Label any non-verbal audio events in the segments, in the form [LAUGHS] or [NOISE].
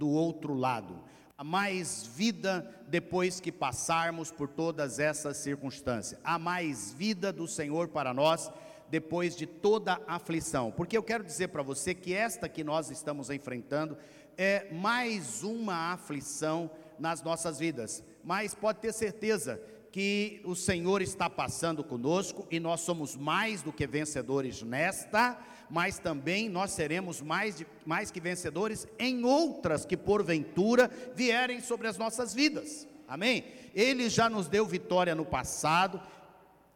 do outro lado. Há mais vida depois que passarmos por todas essas circunstâncias. Há mais vida do Senhor para nós depois de toda aflição. Porque eu quero dizer para você que esta que nós estamos enfrentando é mais uma aflição nas nossas vidas. Mas pode ter certeza que o Senhor está passando conosco e nós somos mais do que vencedores nesta, mas também nós seremos mais, de, mais que vencedores em outras que porventura vierem sobre as nossas vidas. Amém? Ele já nos deu vitória no passado,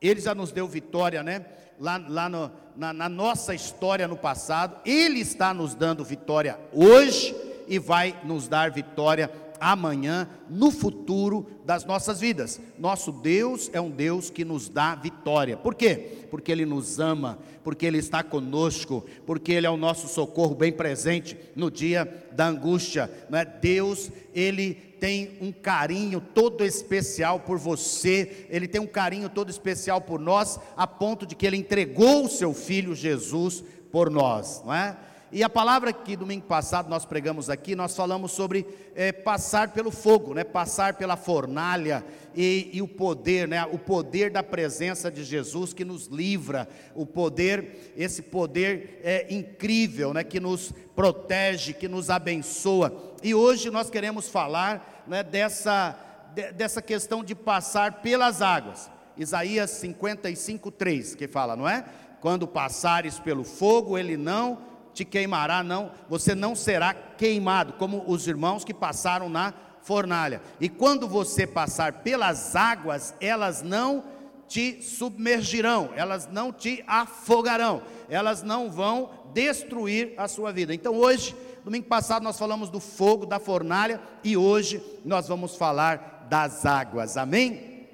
ele já nos deu vitória, né? Lá, lá no, na, na nossa história no passado, Ele está nos dando vitória hoje e vai nos dar vitória amanhã, no futuro das nossas vidas. Nosso Deus é um Deus que nos dá vitória. Por quê? Porque Ele nos ama, porque Ele está conosco, porque Ele é o nosso socorro bem presente no dia da angústia. Não é? Deus, Ele tem um carinho todo especial por você, Ele tem um carinho todo especial por nós, a ponto de que Ele entregou o Seu Filho Jesus por nós, não é? E a palavra que domingo passado nós pregamos aqui, nós falamos sobre é, passar pelo fogo, né? passar pela fornalha e, e, o poder, né? o poder da presença de Jesus que nos livra, o poder, esse poder é incrível, né? que nos protege, que nos abençoa. E hoje nós queremos falar né, dessa, de, dessa questão de passar pelas águas. Isaías 55, 3, que fala, não é? Quando passares pelo fogo, ele não te queimará, não, você não será queimado, como os irmãos que passaram na fornalha. E quando você passar pelas águas, elas não te submergirão, elas não te afogarão, elas não vão destruir a sua vida. Então hoje, domingo passado nós falamos do fogo, da fornalha, e hoje nós vamos falar das águas. Amém?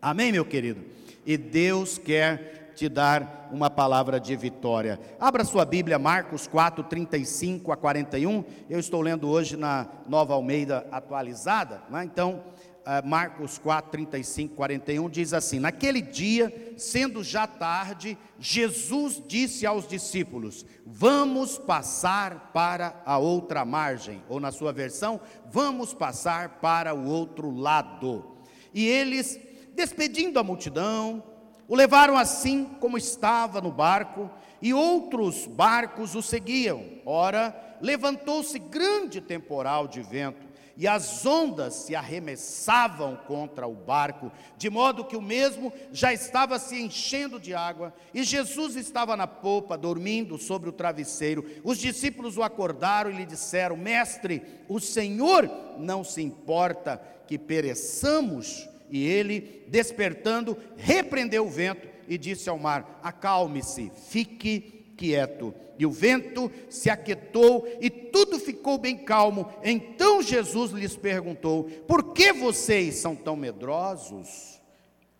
Amém, meu querido? E Deus quer te dar uma palavra de vitória. Abra sua Bíblia, Marcos 4, 35 a 41. Eu estou lendo hoje na Nova Almeida atualizada, né? então. Uh, Marcos 4, 35, 41 diz assim: Naquele dia, sendo já tarde, Jesus disse aos discípulos: Vamos passar para a outra margem, ou na sua versão, vamos passar para o outro lado. E eles, despedindo a multidão, o levaram assim como estava no barco, e outros barcos o seguiam. Ora, levantou-se grande temporal de vento, e as ondas se arremessavam contra o barco, de modo que o mesmo já estava se enchendo de água, e Jesus estava na popa, dormindo sobre o travesseiro. Os discípulos o acordaram e lhe disseram: Mestre, o Senhor não se importa que pereçamos? E ele, despertando, repreendeu o vento e disse ao mar: Acalme-se, fique quieto. E o vento se aquietou e tudo ficou bem calmo. Então Jesus lhes perguntou: Por que vocês são tão medrosos?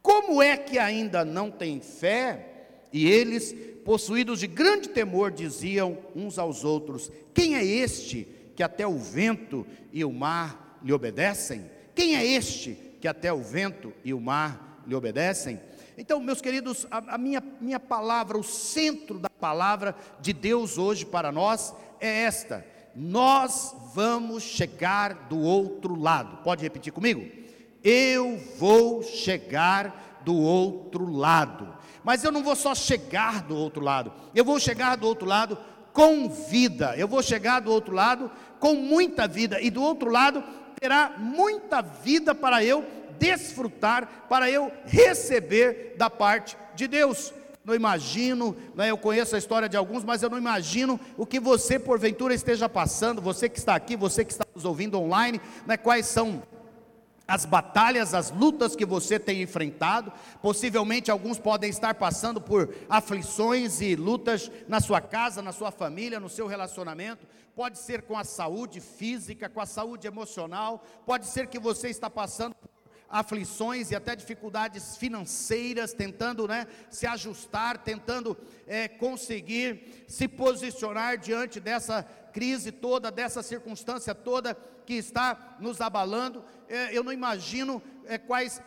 Como é que ainda não têm fé? E eles, possuídos de grande temor, diziam uns aos outros: Quem é este que até o vento e o mar lhe obedecem? Quem é este que até o vento e o mar lhe obedecem. Então, meus queridos, a, a, minha, minha palavra, o centro da palavra de Deus hoje para nós é esta: nós vamos chegar do outro lado. Pode repetir comigo? Eu vou chegar do outro lado. Mas eu não vou só chegar do outro lado, eu vou chegar do outro lado com vida, eu vou chegar do outro lado com muita vida, e do outro lado terá muita vida para eu desfrutar, para eu receber da parte de Deus. Não imagino, né, eu conheço a história de alguns, mas eu não imagino o que você porventura esteja passando, você que está aqui, você que está nos ouvindo online, né, quais são as batalhas, as lutas que você tem enfrentado. Possivelmente alguns podem estar passando por aflições e lutas na sua casa, na sua família, no seu relacionamento. Pode ser com a saúde física, com a saúde emocional. Pode ser que você está passando por aflições e até dificuldades financeiras, tentando né, se ajustar, tentando é, conseguir se posicionar diante dessa crise toda, dessa circunstância toda que está nos abalando. É, eu não imagino é, quais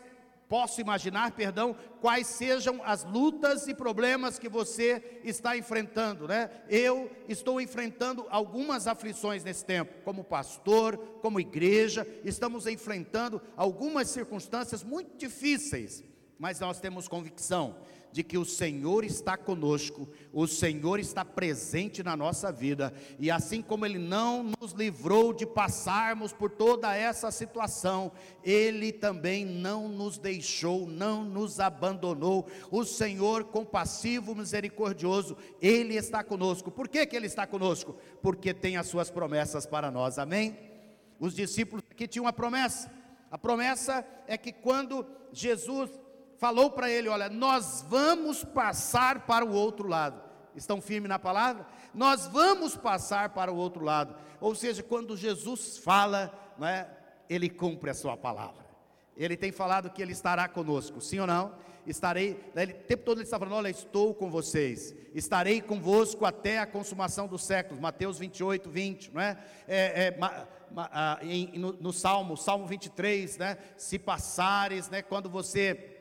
posso imaginar, perdão, quais sejam as lutas e problemas que você está enfrentando, né? Eu estou enfrentando algumas aflições nesse tempo, como pastor, como igreja, estamos enfrentando algumas circunstâncias muito difíceis, mas nós temos convicção de que o Senhor está conosco, o Senhor está presente na nossa vida, e assim como Ele não nos livrou de passarmos por toda essa situação, Ele também não nos deixou, não nos abandonou. O Senhor, compassivo, misericordioso, Ele está conosco. Por que, que Ele está conosco? Porque tem as Suas promessas para nós, amém? Os discípulos aqui tinham uma promessa. A promessa é que quando Jesus falou para ele: Olha, nós vamos passar para o outro lado. Estão firmes na palavra? Nós vamos passar para o outro lado. Ou seja, quando Jesus fala, não é, ele cumpre a sua palavra. Ele tem falado que ele estará conosco, sim ou não? Estarei, ele, o tempo todo ele está falando: Olha, estou com vocês, estarei convosco até a consumação dos séculos. Mateus 28, 20, não é? é, é ma, ma, a, em, no, no Salmo, Salmo 23, né? Se passares, né? Quando você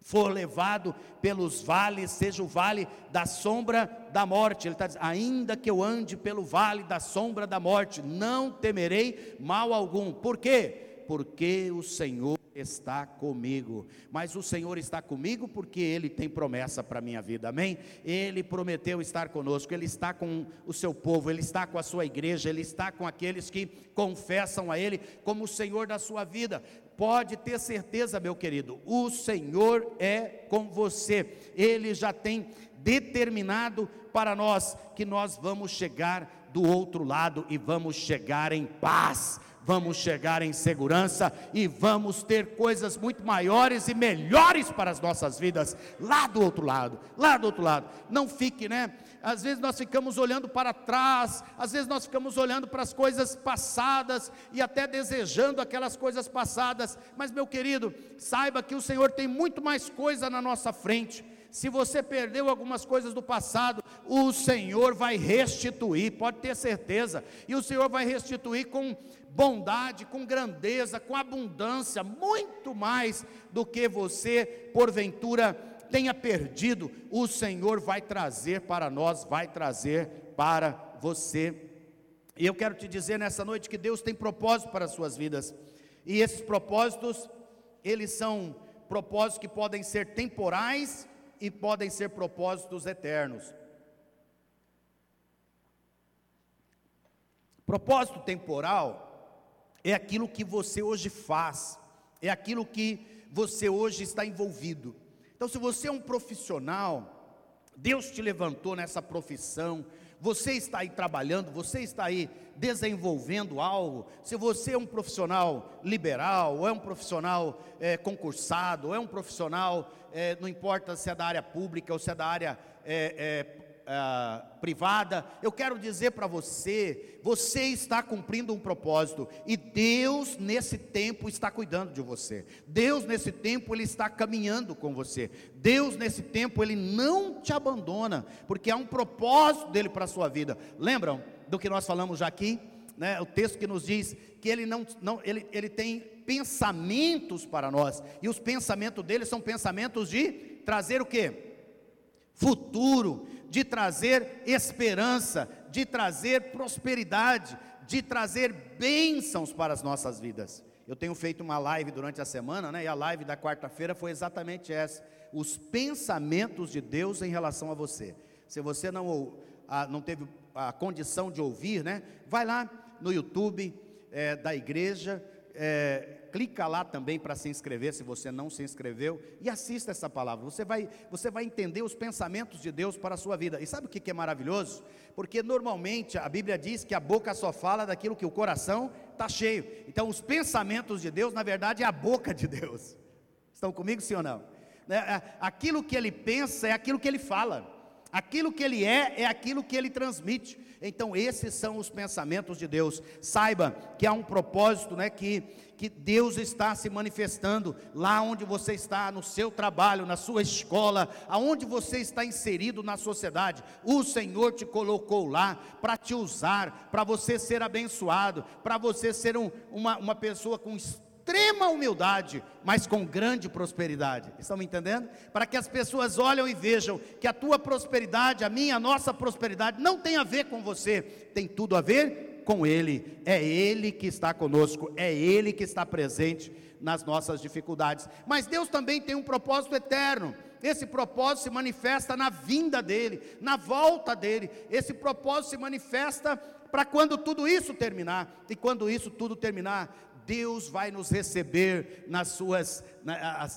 for levado pelos vales, seja o vale da sombra da morte. Ele está dizendo: ainda que eu ande pelo vale da sombra da morte, não temerei mal algum. Por quê? Porque o Senhor está comigo. Mas o Senhor está comigo porque Ele tem promessa para a minha vida, amém? Ele prometeu estar conosco, Ele está com o seu povo, Ele está com a sua igreja, Ele está com aqueles que confessam a Ele como o Senhor da sua vida. Pode ter certeza, meu querido, o Senhor é com você, Ele já tem determinado para nós que nós vamos chegar do outro lado e vamos chegar em paz, vamos chegar em segurança e vamos ter coisas muito maiores e melhores para as nossas vidas lá do outro lado, lá do outro lado. Não fique, né? Às vezes nós ficamos olhando para trás, às vezes nós ficamos olhando para as coisas passadas e até desejando aquelas coisas passadas, mas meu querido, saiba que o Senhor tem muito mais coisa na nossa frente. Se você perdeu algumas coisas do passado, o Senhor vai restituir, pode ter certeza, e o Senhor vai restituir com bondade, com grandeza, com abundância, muito mais do que você, porventura, tenha perdido, o Senhor vai trazer para nós, vai trazer para você. E eu quero te dizer nessa noite que Deus tem propósito para as suas vidas. E esses propósitos, eles são propósitos que podem ser temporais e podem ser propósitos eternos. Propósito temporal é aquilo que você hoje faz, é aquilo que você hoje está envolvido. Então, se você é um profissional, Deus te levantou nessa profissão, você está aí trabalhando, você está aí desenvolvendo algo, se você é um profissional liberal, ou é um profissional é, concursado, ou é um profissional, é, não importa se é da área pública ou se é da área é, uh, privada, eu quero dizer para você: você está cumprindo um propósito, e Deus nesse tempo está cuidando de você, Deus nesse tempo Ele está caminhando com você, Deus nesse tempo Ele não te abandona, porque há um propósito dele para a sua vida. Lembram do que nós falamos já aqui? Né, o texto que nos diz que ele não, não ele, ele tem pensamentos para nós, e os pensamentos dele são pensamentos de trazer o que? Futuro, de trazer esperança, de trazer prosperidade, de trazer bênçãos para as nossas vidas. Eu tenho feito uma live durante a semana, né? E a live da quarta-feira foi exatamente essa: os pensamentos de Deus em relação a você. Se você não, não teve a condição de ouvir, né? Vai lá no YouTube é, da igreja, é, clica lá também para se inscrever, se você não se inscreveu, e assista essa palavra. Você vai, você vai entender os pensamentos de Deus para a sua vida. E sabe o que é maravilhoso? Porque normalmente a Bíblia diz que a boca só fala daquilo que o coração está cheio. Então, os pensamentos de Deus, na verdade, é a boca de Deus. Estão comigo, sim ou não? É, é, aquilo que ele pensa é aquilo que ele fala. Aquilo que ele é, é aquilo que ele transmite. Então, esses são os pensamentos de Deus. Saiba que há um propósito, né, que, que Deus está se manifestando lá onde você está, no seu trabalho, na sua escola, aonde você está inserido na sociedade. O Senhor te colocou lá para te usar, para você ser abençoado, para você ser um, uma, uma pessoa com extrema humildade, mas com grande prosperidade. Estão me entendendo? Para que as pessoas olhem e vejam que a tua prosperidade, a minha, a nossa prosperidade não tem a ver com você, tem tudo a ver com Ele. É Ele que está conosco, é Ele que está presente nas nossas dificuldades. Mas Deus também tem um propósito eterno. Esse propósito se manifesta na vinda dele, na volta dele. Esse propósito se manifesta para quando tudo isso terminar. E quando isso tudo terminar, Deus vai nos receber nas suas.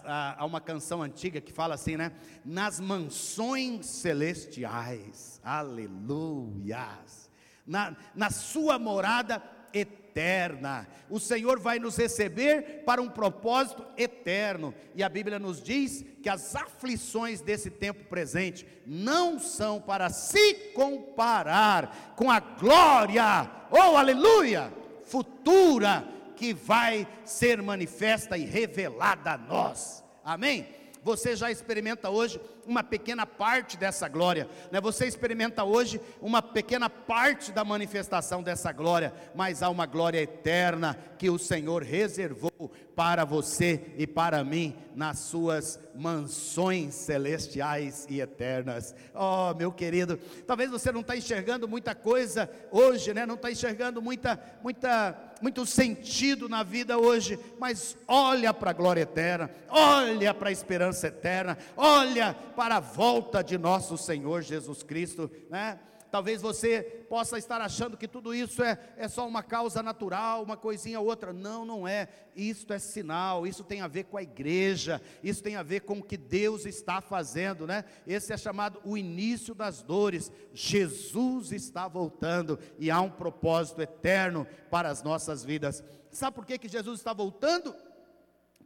há uma canção antiga que fala assim, né? Nas mansões celestiais. Aleluias. Na, na sua morada eterna. O Senhor vai nos receber para um propósito eterno. E a Bíblia nos diz que as aflições desse tempo presente não são para se comparar com a glória, oh aleluia, futura que vai ser manifesta e revelada a nós. Amém? Você já experimenta hoje uma pequena parte dessa glória, né? Você experimenta hoje uma pequena parte da manifestação dessa glória, mas há uma glória eterna que o Senhor reservou para você e para mim nas suas mansões celestiais e eternas. Oh, meu querido, talvez você não está enxergando muita coisa hoje, né? Não está enxergando muita, muita, muito sentido na vida hoje, mas olha para a glória eterna, olha para a esperança eterna, olha para a volta de nosso Senhor Jesus Cristo, né? Talvez você possa estar achando que tudo isso é, é só uma causa natural, uma coisinha ou outra. Não, não é. Isto é sinal, isso tem a ver com a igreja, isso tem a ver com o que Deus está fazendo, né? Esse é chamado o início das dores. Jesus está voltando e há um propósito eterno para as nossas vidas. Sabe por que, que Jesus está voltando?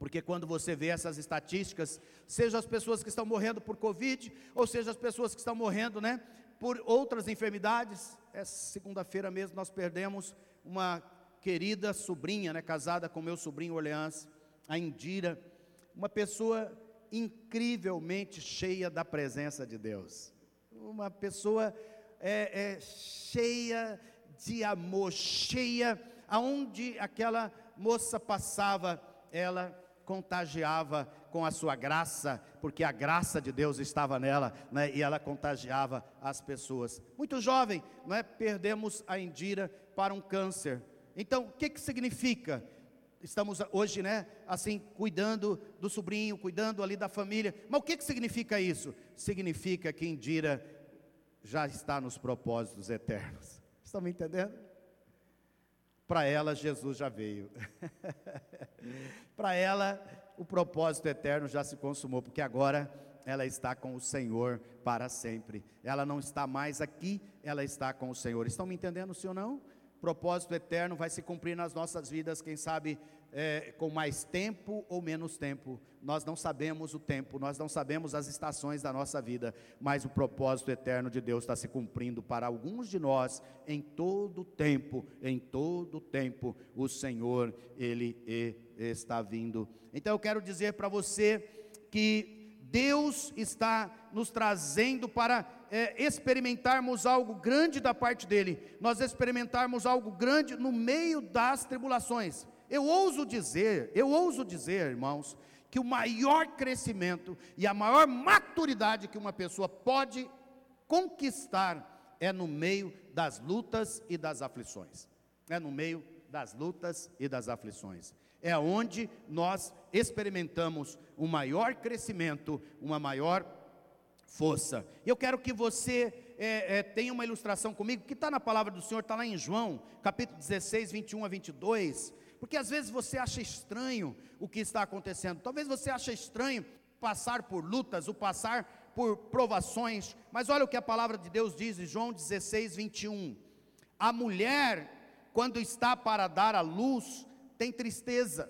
Porque quando você vê essas estatísticas, seja as pessoas que estão morrendo por Covid, ou seja as pessoas que estão morrendo, né, por outras enfermidades. Essa segunda-feira mesmo nós perdemos uma querida sobrinha, né, casada com meu sobrinho Orleans, a Indira, uma pessoa incrivelmente cheia da presença de Deus. Uma pessoa é, é, cheia de amor, cheia, aonde aquela moça passava, ela contagiava com a sua graça, porque a graça de Deus estava nela, né, e ela contagiava as pessoas. Muito jovem, não é? Perdemos a Indira para um câncer. Então, o que que significa? Estamos hoje, né, assim, cuidando do sobrinho, cuidando ali da família. Mas o que que significa isso? Significa que Indira já está nos propósitos eternos. Estão me entendendo? Para ela, Jesus já veio. [LAUGHS] Para ela, o propósito eterno já se consumou, porque agora ela está com o Senhor para sempre. Ela não está mais aqui, ela está com o Senhor. Estão me entendendo, sim ou não? Propósito eterno vai se cumprir nas nossas vidas, quem sabe é, com mais tempo ou menos tempo. Nós não sabemos o tempo, nós não sabemos as estações da nossa vida, mas o propósito eterno de Deus está se cumprindo para alguns de nós em todo tempo, em todo tempo, o Senhor, Ele está vindo. Então eu quero dizer para você que Deus está nos trazendo para é, experimentarmos algo grande da parte dEle, nós experimentarmos algo grande no meio das tribulações. Eu ouso dizer, eu ouso dizer, irmãos, que o maior crescimento e a maior maturidade que uma pessoa pode conquistar é no meio das lutas e das aflições. É no meio das lutas e das aflições. É onde nós experimentamos um maior crescimento, uma maior força. Eu quero que você é, é, tenha uma ilustração comigo, que está na palavra do Senhor, está lá em João, capítulo 16, 21 a 22. Porque às vezes você acha estranho o que está acontecendo. Talvez você ache estranho passar por lutas, o passar por provações. Mas olha o que a palavra de Deus diz em João 16, 21. A mulher, quando está para dar à luz, tem tristeza.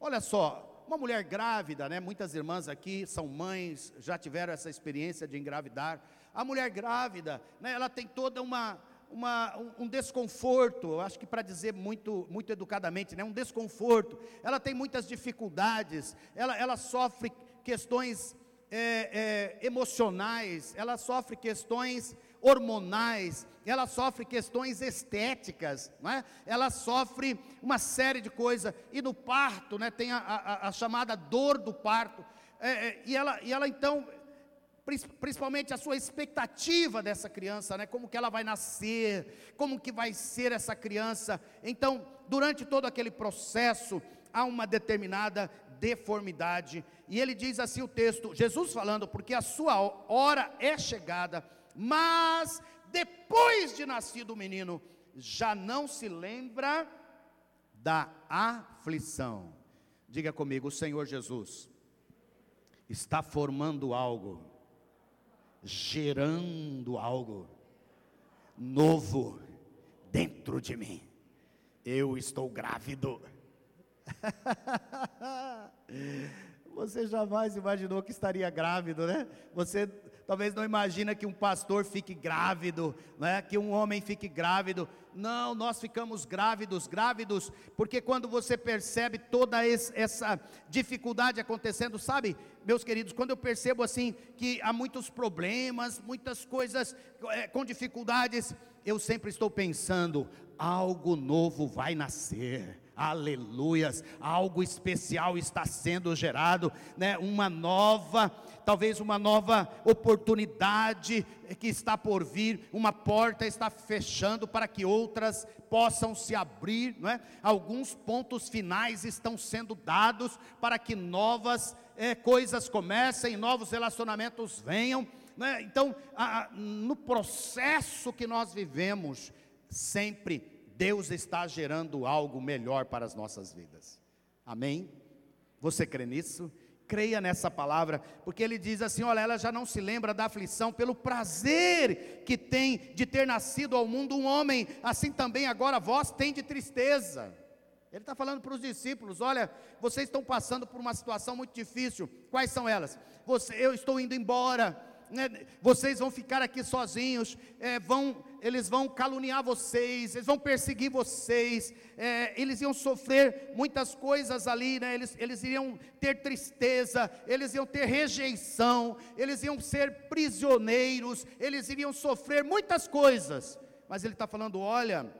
Olha só, uma mulher grávida, né? Muitas irmãs aqui são mães, já tiveram essa experiência de engravidar. A mulher grávida, né? Ela tem toda uma uma, um, desconforto, acho que para dizer muito, muito educadamente, né, um desconforto, ela tem muitas dificuldades, ela, ela sofre questões é, é, emocionais, ela sofre questões hormonais, ela sofre questões estéticas, não é? ela sofre uma série de coisas, e no parto, né, tem a, a, a chamada dor do parto, é, é, e, ela, e ela então, principalmente a sua expectativa dessa criança, né, como que ela vai nascer, como que vai ser essa criança, então, durante todo aquele processo, há uma determinada deformidade, e ele diz assim o texto, Jesus falando, porque a sua hora é chegada, mas depois de nascido o menino, já não se lembra da aflição. Diga comigo, o Senhor Jesus está formando algo, gerando algo novo dentro de mim. Eu estou grávido. [LAUGHS] Você jamais imaginou que estaria grávido, né? Você talvez não imagina que um pastor fique grávido, né? que um homem fique grávido. Não, nós ficamos grávidos, grávidos, porque quando você percebe toda essa dificuldade acontecendo, sabe, meus queridos, quando eu percebo assim que há muitos problemas, muitas coisas é, com dificuldades, eu sempre estou pensando: algo novo vai nascer aleluias, algo especial está sendo gerado, né? uma nova, talvez uma nova oportunidade que está por vir, uma porta está fechando para que outras possam se abrir, não é? alguns pontos finais estão sendo dados para que novas é, coisas comecem, novos relacionamentos venham. Né? Então, a, no processo que nós vivemos, sempre Deus está gerando algo melhor para as nossas vidas. Amém? Você crê nisso? Creia nessa palavra, porque ele diz assim: olha, ela já não se lembra da aflição pelo prazer que tem de ter nascido ao mundo um homem, assim também agora vós tem de tristeza. Ele está falando para os discípulos: olha, vocês estão passando por uma situação muito difícil, quais são elas? Você, eu estou indo embora, né, vocês vão ficar aqui sozinhos, é, vão, eles vão caluniar vocês, eles vão perseguir vocês, é, eles iam sofrer muitas coisas ali, né, eles, eles iriam ter tristeza, eles iam ter rejeição, eles iam ser prisioneiros, eles iriam sofrer muitas coisas, mas ele está falando: olha,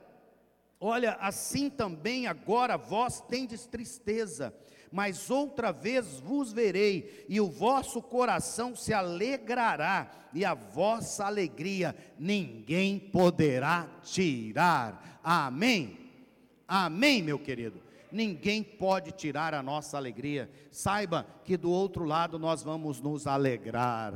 olha, assim também agora vós tendes tristeza mas outra vez vos verei, e o vosso coração se alegrará, e a vossa alegria ninguém poderá tirar. Amém. Amém, meu querido ninguém pode tirar a nossa alegria. Saiba que do outro lado nós vamos nos alegrar.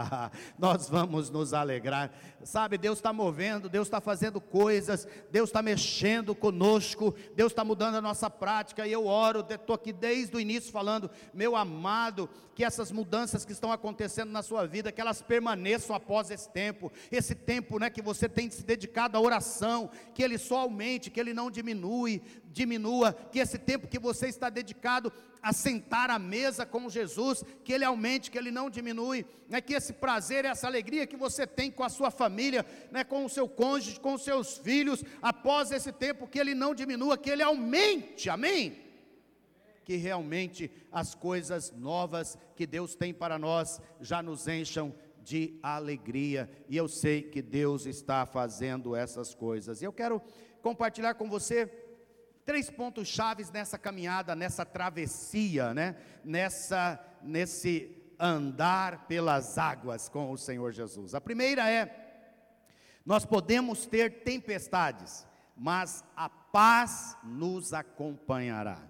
[LAUGHS] nós vamos nos alegrar. Sabe, Deus está movendo, Deus está fazendo coisas, Deus está mexendo conosco, Deus está mudando a nossa prática. E eu oro, estou aqui desde o início falando, meu amado, que essas mudanças que estão acontecendo na sua vida, que elas permaneçam após esse tempo, esse tempo né, que você tem se dedicado à oração, que ele só aumente, que ele não diminui, diminua, que esse tempo que você está dedicado a sentar à mesa com Jesus, que ele aumente, que ele não diminui, né, que esse prazer, essa alegria que você tem com a sua família, né, com o seu cônjuge, com os seus filhos, após esse tempo, que ele não diminua, que ele aumente, amém? Que realmente as coisas novas que Deus tem para nós já nos encham de alegria, e eu sei que Deus está fazendo essas coisas, e eu quero compartilhar com você três pontos chaves nessa caminhada, nessa travessia, né? Nessa nesse andar pelas águas com o Senhor Jesus. A primeira é nós podemos ter tempestades, mas a paz nos acompanhará.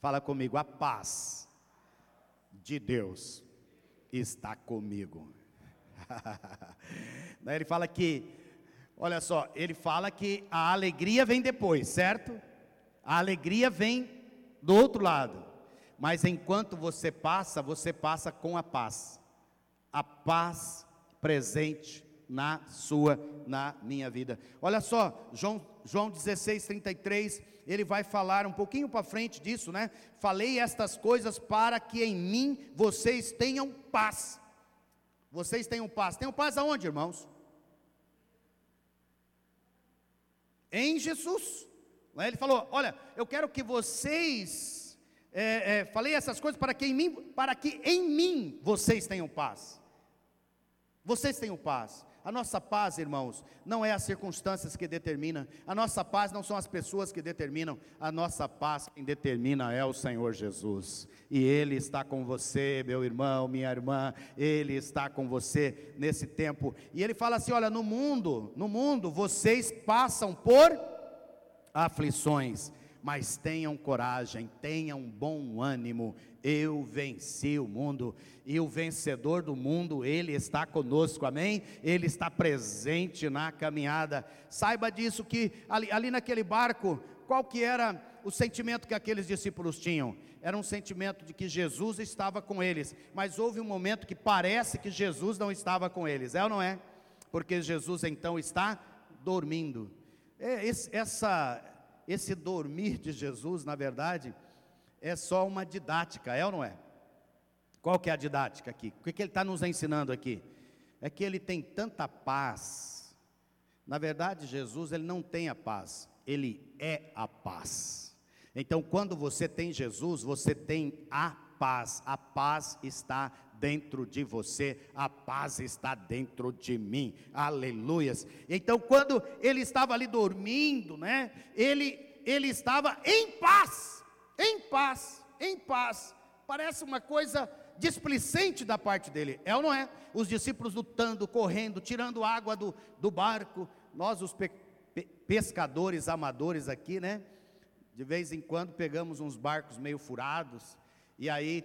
Fala comigo, a paz de Deus está comigo. [LAUGHS] Ele fala que Olha só, ele fala que a alegria vem depois, certo? A alegria vem do outro lado. Mas enquanto você passa, você passa com a paz. A paz presente na sua, na minha vida. Olha só, João, João 16, 33, ele vai falar um pouquinho para frente disso, né? Falei estas coisas para que em mim vocês tenham paz. Vocês tenham paz. Tenham paz aonde, irmãos? Em Jesus. Né? Ele falou: Olha, eu quero que vocês, é, é, falei essas coisas para que, em mim, para que em mim vocês tenham paz. Vocês tenham paz. A nossa paz, irmãos, não é as circunstâncias que determinam, a nossa paz não são as pessoas que determinam, a nossa paz quem determina é o Senhor Jesus. E Ele está com você, meu irmão, minha irmã, Ele está com você nesse tempo. E Ele fala assim: olha, no mundo, no mundo, vocês passam por aflições mas tenham coragem, tenham bom ânimo. Eu venci o mundo e o vencedor do mundo, ele está conosco, amém? Ele está presente na caminhada. Saiba disso que ali, ali naquele barco, qual que era o sentimento que aqueles discípulos tinham? Era um sentimento de que Jesus estava com eles, mas houve um momento que parece que Jesus não estava com eles, é ou não é? Porque Jesus então está dormindo. É, esse, essa, esse dormir de Jesus, na verdade, é só uma didática, é ou não é? Qual que é a didática aqui? O que, que ele está nos ensinando aqui? É que ele tem tanta paz. Na verdade, Jesus, ele não tem a paz, ele é a paz. Então, quando você tem Jesus, você tem a paz. A paz está dentro de você, a paz está dentro de mim. Aleluias. Então, quando ele estava ali dormindo, né? Ele ele estava em paz em paz, em paz. Parece uma coisa displicente da parte dele, é ou não é? Os discípulos lutando, correndo, tirando água do, do barco. Nós, os pe, pe, pescadores amadores aqui, né? De vez em quando pegamos uns barcos meio furados, e aí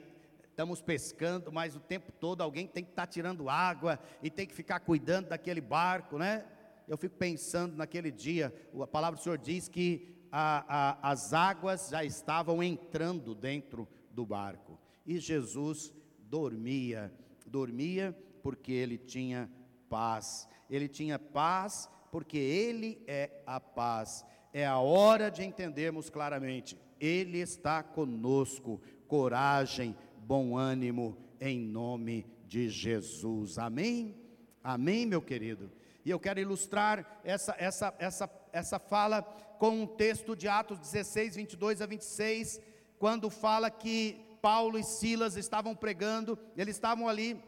estamos pescando, mas o tempo todo alguém tem que estar tá tirando água e tem que ficar cuidando daquele barco, né? Eu fico pensando naquele dia, a palavra do Senhor diz que a, a, as águas já estavam entrando dentro do barco. E Jesus dormia, dormia porque ele tinha paz. Ele tinha paz porque ele é a paz. É a hora de entendermos claramente: ele está conosco. Coragem, bom ânimo, em nome de Jesus. Amém? Amém, meu querido. E eu quero ilustrar essa, essa, essa, essa fala com um texto de Atos 16, 22 a 26, quando fala que Paulo e Silas estavam pregando, eles estavam ali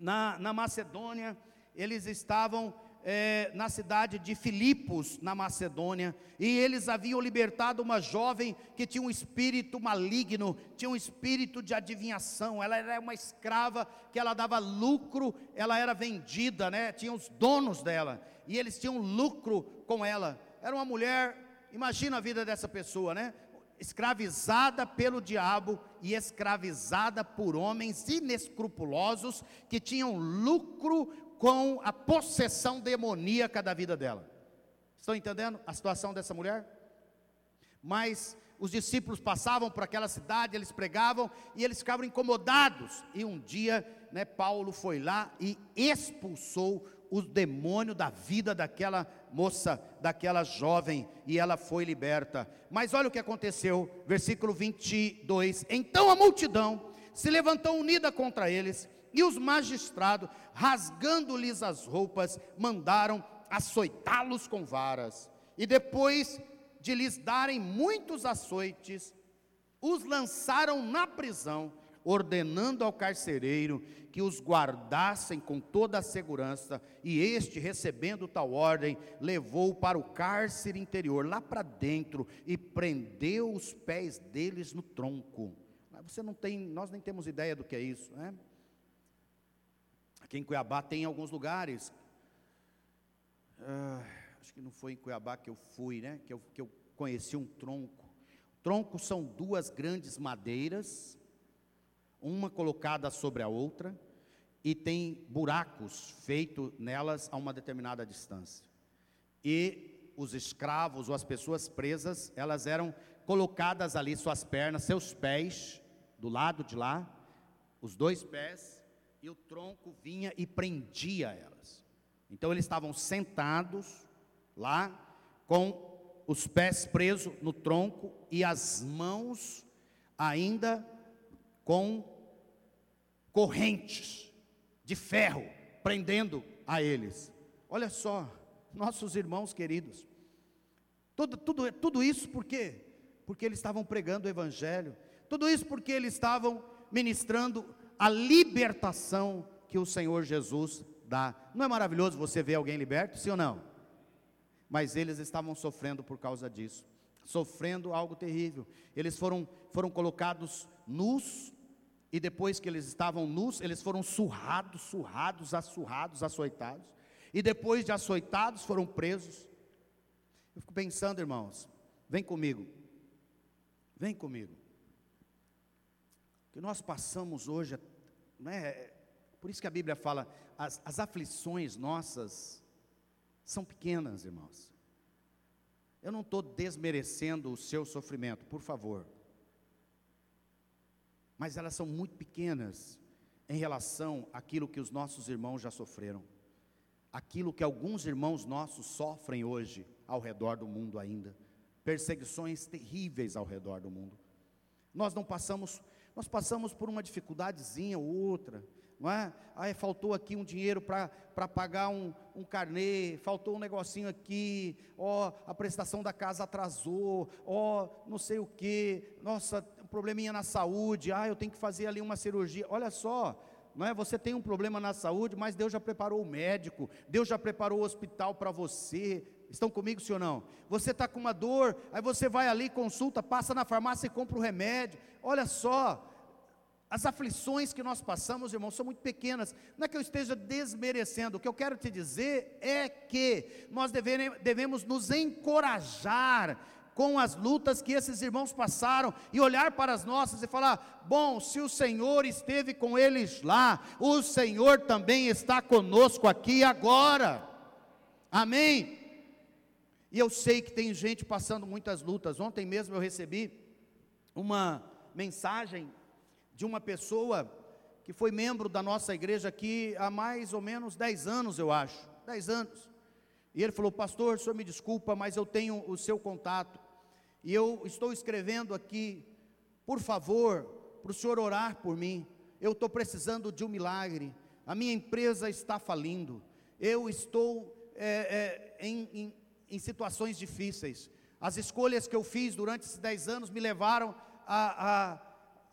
na, na Macedônia, eles estavam é, na cidade de Filipos, na Macedônia, e eles haviam libertado uma jovem que tinha um espírito maligno, tinha um espírito de adivinhação, ela era uma escrava que ela dava lucro, ela era vendida, né? tinha os donos dela, e eles tinham lucro com ela. Era uma mulher, imagina a vida dessa pessoa, né? Escravizada pelo diabo e escravizada por homens inescrupulosos que tinham lucro com a possessão demoníaca da vida dela. Estão entendendo a situação dessa mulher? Mas os discípulos passavam por aquela cidade, eles pregavam e eles ficavam incomodados. E um dia, né, Paulo foi lá e expulsou o demônio da vida daquela moça, daquela jovem, e ela foi liberta. Mas olha o que aconteceu, versículo 22. Então a multidão se levantou unida contra eles e os magistrados, rasgando-lhes as roupas, mandaram açoitá-los com varas. E depois de lhes darem muitos açoites, os lançaram na prisão, ordenando ao carcereiro que os guardassem com toda a segurança, e este, recebendo tal ordem, levou para o cárcere interior, lá para dentro, e prendeu os pés deles no tronco. Você não tem, nós nem temos ideia do que é isso, né? Aqui em Cuiabá tem alguns lugares. Ah, acho que não foi em Cuiabá que eu fui, né? Que eu, que eu conheci um tronco. Troncos são duas grandes madeiras, uma colocada sobre a outra, e tem buracos feitos nelas a uma determinada distância. E os escravos ou as pessoas presas, elas eram colocadas ali, suas pernas, seus pés, do lado de lá, os dois pés, e o tronco vinha e prendia elas. Então eles estavam sentados lá, com os pés presos no tronco e as mãos ainda com correntes de ferro prendendo a eles. Olha só, nossos irmãos queridos, tudo, tudo, tudo isso por quê? Porque eles estavam pregando o Evangelho, tudo isso porque eles estavam ministrando a libertação que o Senhor Jesus dá. Não é maravilhoso você ver alguém liberto, sim ou não? Mas eles estavam sofrendo por causa disso, sofrendo algo terrível. Eles foram, foram colocados nus, e depois que eles estavam nus, eles foram surrados, surrados, assurrados, açoitados. E depois de açoitados, foram presos. Eu fico pensando, irmãos, vem comigo, vem comigo. Que nós passamos hoje, né, por isso que a Bíblia fala, as, as aflições nossas são pequenas, irmãos. Eu não estou desmerecendo o seu sofrimento, por favor. Mas elas são muito pequenas em relação àquilo que os nossos irmãos já sofreram. Aquilo que alguns irmãos nossos sofrem hoje ao redor do mundo ainda. Perseguições terríveis ao redor do mundo. Nós não passamos, nós passamos por uma dificuldadezinha ou outra, não é? Aí faltou aqui um dinheiro para pagar um, um carnê, faltou um negocinho aqui, ó, a prestação da casa atrasou, ó, não sei o que, nossa, probleminha na saúde, ah, eu tenho que fazer ali uma cirurgia. Olha só, não é? Você tem um problema na saúde, mas Deus já preparou o médico, Deus já preparou o hospital para você. Estão comigo, sim ou não? Você está com uma dor, aí você vai ali, consulta, passa na farmácia e compra o remédio. Olha só, as aflições que nós passamos, irmãos, são muito pequenas. Não é que eu esteja desmerecendo, o que eu quero te dizer é que nós devemos nos encorajar com as lutas que esses irmãos passaram e olhar para as nossas e falar: bom, se o Senhor esteve com eles lá, o Senhor também está conosco aqui agora. Amém? E eu sei que tem gente passando muitas lutas. Ontem mesmo eu recebi uma mensagem de uma pessoa que foi membro da nossa igreja aqui há mais ou menos 10 anos, eu acho. 10 anos. E ele falou: Pastor, o senhor me desculpa, mas eu tenho o seu contato. E eu estou escrevendo aqui, por favor, para o senhor orar por mim. Eu estou precisando de um milagre. A minha empresa está falindo. Eu estou é, é, em, em, em situações difíceis. As escolhas que eu fiz durante esses 10 anos me levaram a, a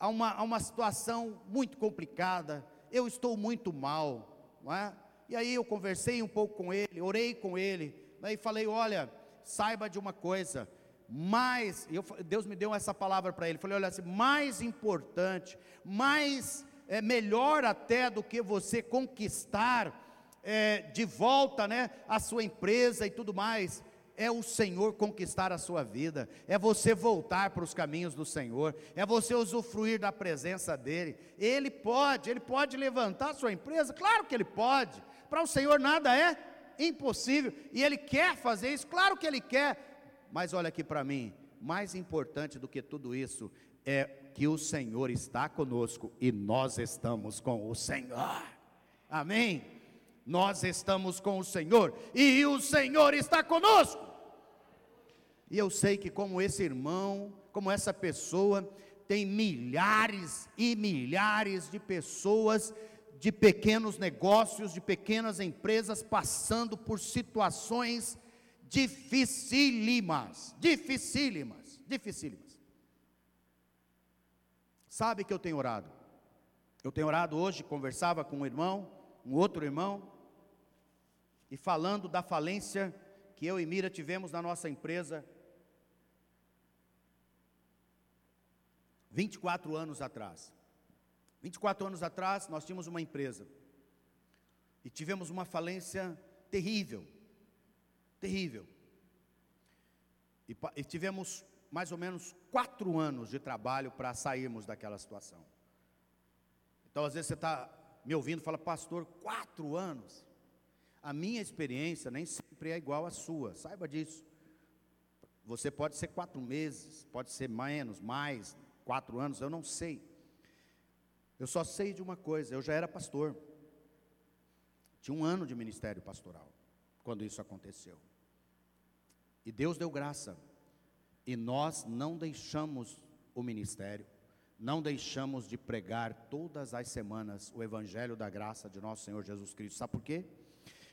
a uma, a uma situação muito complicada, eu estou muito mal, não é? E aí eu conversei um pouco com ele, orei com ele, né, e falei: olha, saiba de uma coisa, mais, eu, Deus me deu essa palavra para ele, falei: olha, assim, mais importante, mais é, melhor até do que você conquistar é, de volta né, a sua empresa e tudo mais, é o Senhor conquistar a sua vida, é você voltar para os caminhos do Senhor, é você usufruir da presença dEle. Ele pode, Ele pode levantar a sua empresa, claro que Ele pode. Para o Senhor nada é impossível, e Ele quer fazer isso, claro que Ele quer. Mas olha aqui para mim, mais importante do que tudo isso é que o Senhor está conosco e nós estamos com o Senhor. Amém? Nós estamos com o Senhor e o Senhor está conosco. E eu sei que, como esse irmão, como essa pessoa, tem milhares e milhares de pessoas de pequenos negócios, de pequenas empresas passando por situações dificílimas, dificílimas, dificílimas. Sabe que eu tenho orado? Eu tenho orado hoje, conversava com um irmão, um outro irmão, e falando da falência que eu e Mira tivemos na nossa empresa 24 anos atrás. 24 anos atrás, nós tínhamos uma empresa e tivemos uma falência terrível, terrível. E, e tivemos mais ou menos quatro anos de trabalho para sairmos daquela situação. Então, às vezes você está me ouvindo fala, pastor, quatro anos? A minha experiência nem sempre é igual à sua, saiba disso. Você pode ser quatro meses, pode ser menos, mais, quatro anos, eu não sei. Eu só sei de uma coisa: eu já era pastor. Tinha um ano de ministério pastoral quando isso aconteceu. E Deus deu graça. E nós não deixamos o ministério, não deixamos de pregar todas as semanas o evangelho da graça de nosso Senhor Jesus Cristo. Sabe por quê?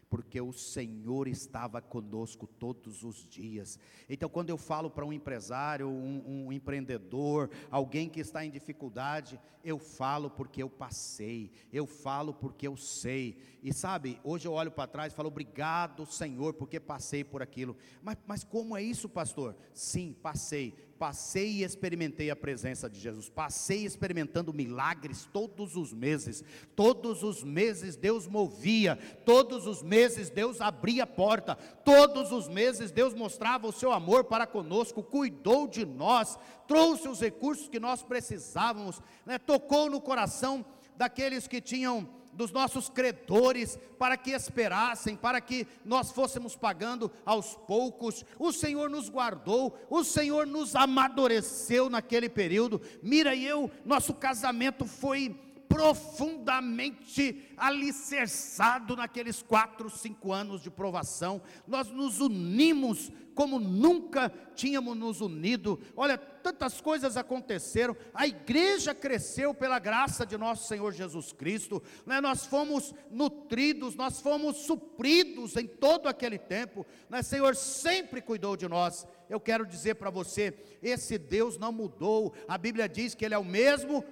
porque o Senhor estava conosco todos os dias. Então, quando eu falo para um empresário, um, um, empreendedor, alguém que está em dificuldade, eu falo porque eu passei, eu falo porque eu sei. E sabe, hoje eu olho para trás e falo, obrigado, Senhor, porque passei por aquilo. Mas, mas como é isso, pastor? Sim, passei passei e experimentei a presença de Jesus, passei experimentando milagres todos os meses, todos os meses Deus movia, todos os meses Deus abria a porta, todos os meses Deus mostrava o seu amor para conosco, cuidou de nós, trouxe os recursos que nós precisávamos, né? tocou no coração daqueles que tinham dos nossos credores, para que esperassem, para que nós fôssemos pagando aos poucos. O Senhor nos guardou, o Senhor nos amadureceu naquele período. Mira e eu, nosso casamento foi profundamente alicerçado naqueles quatro, cinco anos de provação. Nós nos unimos como nunca tínhamos nos unido. Olha, tantas coisas aconteceram. A igreja cresceu pela graça de nosso Senhor Jesus Cristo. Né? Nós fomos nutridos, nós fomos supridos em todo aquele tempo. Né? Senhor sempre cuidou de nós. Eu quero dizer para você: esse Deus não mudou. A Bíblia diz que Ele é o mesmo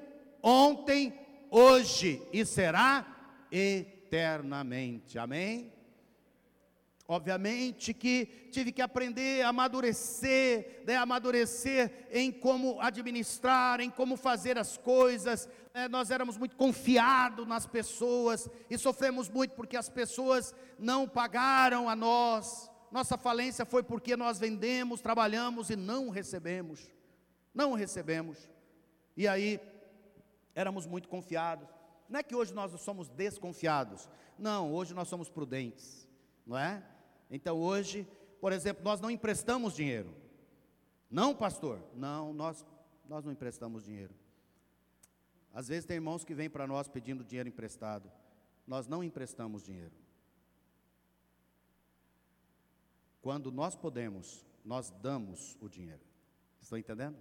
ontem, hoje e será eternamente. Amém? Obviamente que tive que aprender a amadurecer, né, amadurecer em como administrar, em como fazer as coisas. Né, nós éramos muito confiados nas pessoas e sofremos muito porque as pessoas não pagaram a nós. Nossa falência foi porque nós vendemos, trabalhamos e não recebemos. Não recebemos. E aí éramos muito confiados. Não é que hoje nós somos desconfiados. Não, hoje nós somos prudentes, não é? Então hoje, por exemplo, nós não emprestamos dinheiro. Não, pastor? Não, nós nós não emprestamos dinheiro. Às vezes tem irmãos que vêm para nós pedindo dinheiro emprestado. Nós não emprestamos dinheiro. Quando nós podemos, nós damos o dinheiro. Estão entendendo?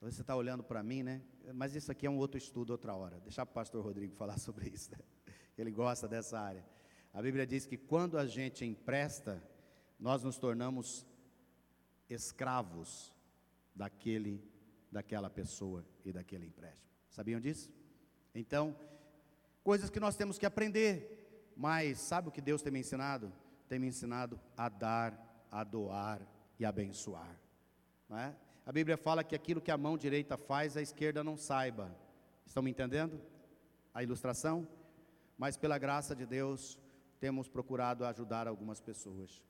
Você está olhando para mim, né? Mas isso aqui é um outro estudo, outra hora. Deixar para o pastor Rodrigo falar [LAUGHS] sobre isso. Né? Ele gosta dessa área. A Bíblia diz que quando a gente empresta, nós nos tornamos escravos daquele, daquela pessoa e daquele empréstimo. Sabiam disso? Então, coisas que nós temos que aprender. Mas sabe o que Deus tem me ensinado? Tem me ensinado a dar, a doar e abençoar. Não é? A Bíblia fala que aquilo que a mão direita faz, a esquerda não saiba. Estão me entendendo? A ilustração? Mas pela graça de Deus, temos procurado ajudar algumas pessoas.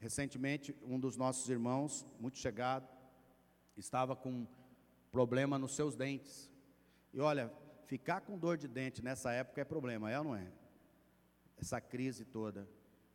Recentemente, um dos nossos irmãos, muito chegado, estava com problema nos seus dentes. E olha, ficar com dor de dente nessa época é problema, é ou não é? Essa crise toda.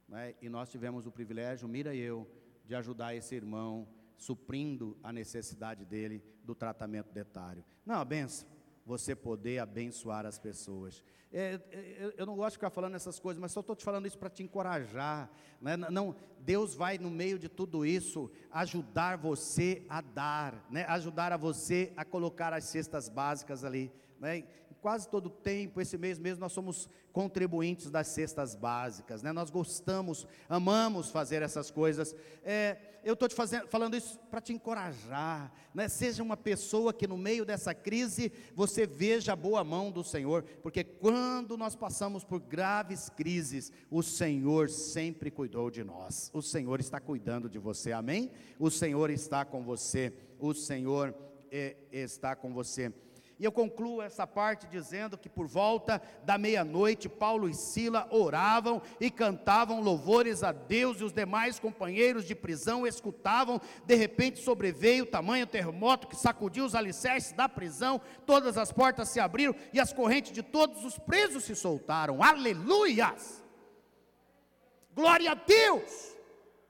Né? E nós tivemos o privilégio, Mira e eu, de ajudar esse irmão suprindo a necessidade dele do tratamento dentário. Não, a benção, você poder abençoar as pessoas. É, é, eu não gosto de ficar falando essas coisas, mas só estou te falando isso para te encorajar. Né? Não, Deus vai no meio de tudo isso ajudar você a dar, né? ajudar a você a colocar as cestas básicas ali. Né? Quase todo tempo, esse mês mesmo, nós somos contribuintes das cestas básicas, né? nós gostamos, amamos fazer essas coisas. É, eu estou te fazendo, falando isso para te encorajar, né? seja uma pessoa que no meio dessa crise você veja a boa mão do Senhor, porque quando nós passamos por graves crises, o Senhor sempre cuidou de nós, o Senhor está cuidando de você, amém? O Senhor está com você, o Senhor é, está com você. E eu concluo essa parte dizendo que por volta da meia-noite, Paulo e Sila oravam e cantavam louvores a Deus, e os demais companheiros de prisão escutavam. De repente sobreveio o tamanho terremoto que sacudiu os alicerces da prisão, todas as portas se abriram e as correntes de todos os presos se soltaram. Aleluias! Glória a Deus!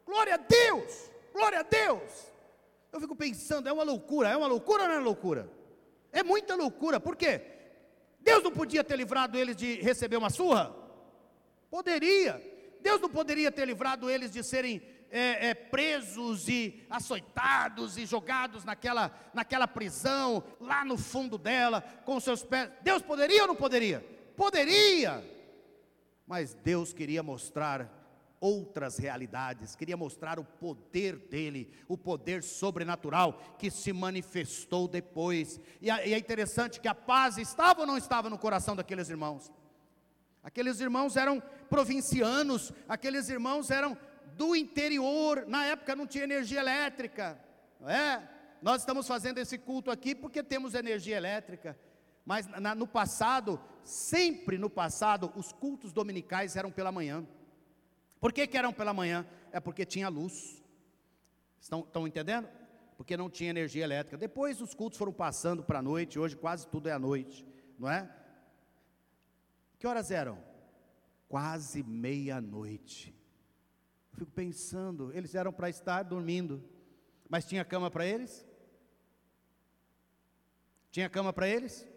Glória a Deus! Glória a Deus! Eu fico pensando, é uma loucura, é uma loucura ou não é loucura? É muita loucura, por quê? Deus não podia ter livrado eles de receber uma surra? Poderia. Deus não poderia ter livrado eles de serem é, é, presos e açoitados e jogados naquela, naquela prisão, lá no fundo dela, com seus pés. Deus poderia ou não poderia? Poderia. mas Deus queria mostrar outras realidades, queria mostrar o poder dele, o poder sobrenatural que se manifestou depois. E é interessante que a paz estava ou não estava no coração daqueles irmãos? Aqueles irmãos eram provincianos, aqueles irmãos eram do interior, na época não tinha energia elétrica, não é? Nós estamos fazendo esse culto aqui porque temos energia elétrica, mas na, no passado, sempre no passado, os cultos dominicais eram pela manhã. Por que, que eram pela manhã? É porque tinha luz. Estão, estão entendendo? Porque não tinha energia elétrica. Depois os cultos foram passando para a noite, hoje quase tudo é à noite, não é? Que horas eram? Quase meia-noite. Fico pensando, eles eram para estar dormindo, mas tinha cama para eles? Tinha cama para eles?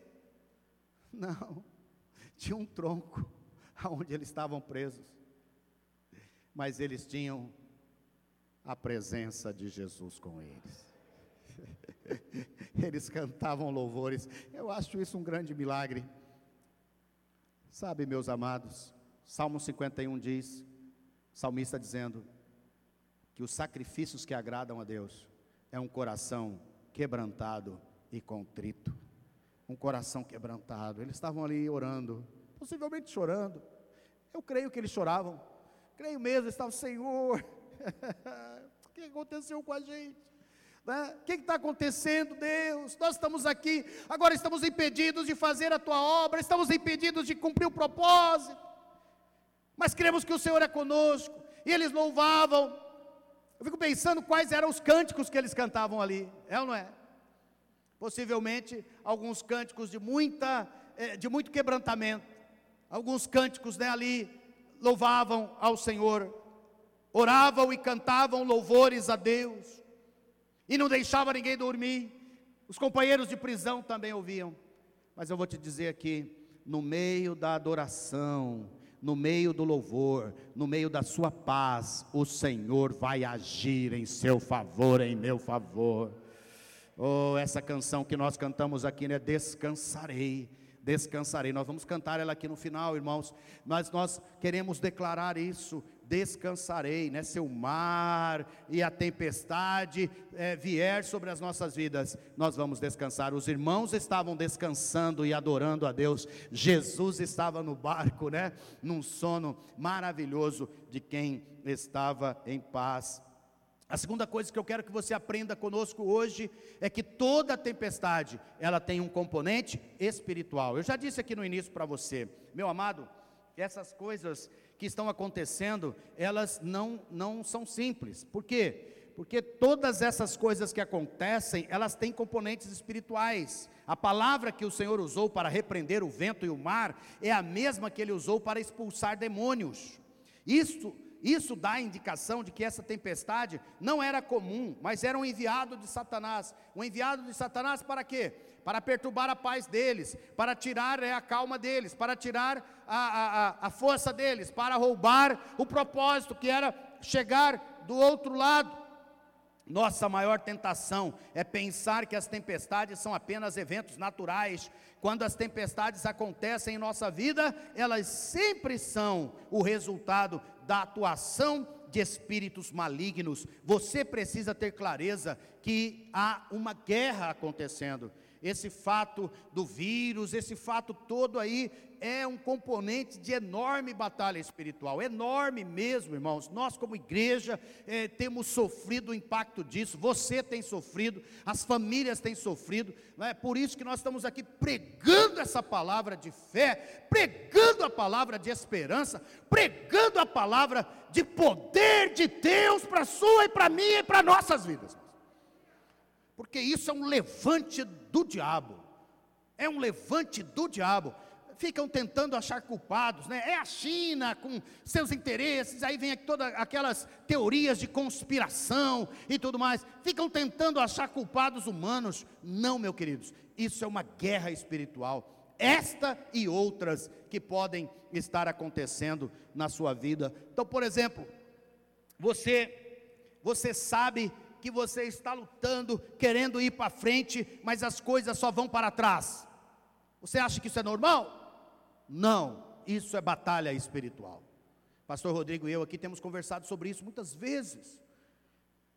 Não, [LAUGHS] tinha um tronco [LAUGHS] aonde eles estavam presos mas eles tinham a presença de Jesus com eles. [LAUGHS] Eles cantavam louvores. Eu acho isso um grande milagre. Sabe, meus amados, Salmo 51 diz, salmista dizendo, que os sacrifícios que agradam a Deus é um coração quebrantado e contrito. Um coração quebrantado. Eles estavam ali orando, possivelmente chorando. Eu creio que eles choravam Creio mesmo, estava, Senhor, [LAUGHS] o que aconteceu com a gente? Né? O que está acontecendo, Deus? Nós estamos aqui, agora estamos impedidos de fazer a tua obra, estamos impedidos de cumprir o propósito, mas cremos que o Senhor é conosco, e eles louvavam. Eu fico pensando quais eram os cânticos que eles cantavam ali, é ou não é? Possivelmente alguns cânticos de muita, eh, de muito quebrantamento, alguns cânticos né, ali louvavam ao Senhor, oravam e cantavam louvores a Deus, e não deixava ninguém dormir. Os companheiros de prisão também ouviam. Mas eu vou te dizer aqui, no meio da adoração, no meio do louvor, no meio da sua paz, o Senhor vai agir em seu favor, em meu favor. Oh, essa canção que nós cantamos aqui, né? Descansarei descansarei. Nós vamos cantar ela aqui no final, irmãos, mas nós queremos declarar isso. Descansarei, né? Se o mar e a tempestade é, vier sobre as nossas vidas, nós vamos descansar. Os irmãos estavam descansando e adorando a Deus. Jesus estava no barco, né? Num sono maravilhoso de quem estava em paz a segunda coisa que eu quero que você aprenda conosco hoje é que toda tempestade, ela tem um componente espiritual. Eu já disse aqui no início para você, meu amado, essas coisas que estão acontecendo, elas não não são simples. Por quê? Porque todas essas coisas que acontecem, elas têm componentes espirituais. A palavra que o Senhor usou para repreender o vento e o mar é a mesma que ele usou para expulsar demônios. Isso isso dá indicação de que essa tempestade não era comum, mas era um enviado de Satanás. Um enviado de Satanás para quê? Para perturbar a paz deles, para tirar é, a calma deles, para tirar a, a, a força deles, para roubar o propósito que era chegar do outro lado. Nossa maior tentação é pensar que as tempestades são apenas eventos naturais. Quando as tempestades acontecem em nossa vida, elas sempre são o resultado da atuação de espíritos malignos. Você precisa ter clareza que há uma guerra acontecendo. Esse fato do vírus, esse fato todo aí é um componente de enorme batalha espiritual, enorme mesmo, irmãos. Nós, como igreja, é, temos sofrido o impacto disso. Você tem sofrido, as famílias têm sofrido. Não é por isso que nós estamos aqui pregando essa palavra de fé, pregando a palavra de esperança, pregando a palavra de poder de Deus para a sua e para minha e para nossas vidas. Porque isso é um levante do diabo. É um levante do diabo ficam tentando achar culpados, né? É a China com seus interesses, aí vem todas aquelas teorias de conspiração e tudo mais, ficam tentando achar culpados humanos. Não, meus queridos, isso é uma guerra espiritual. Esta e outras que podem estar acontecendo na sua vida. Então, por exemplo, você você sabe que você está lutando, querendo ir para frente, mas as coisas só vão para trás. Você acha que isso é normal? Não, isso é batalha espiritual. Pastor Rodrigo e eu aqui temos conversado sobre isso muitas vezes.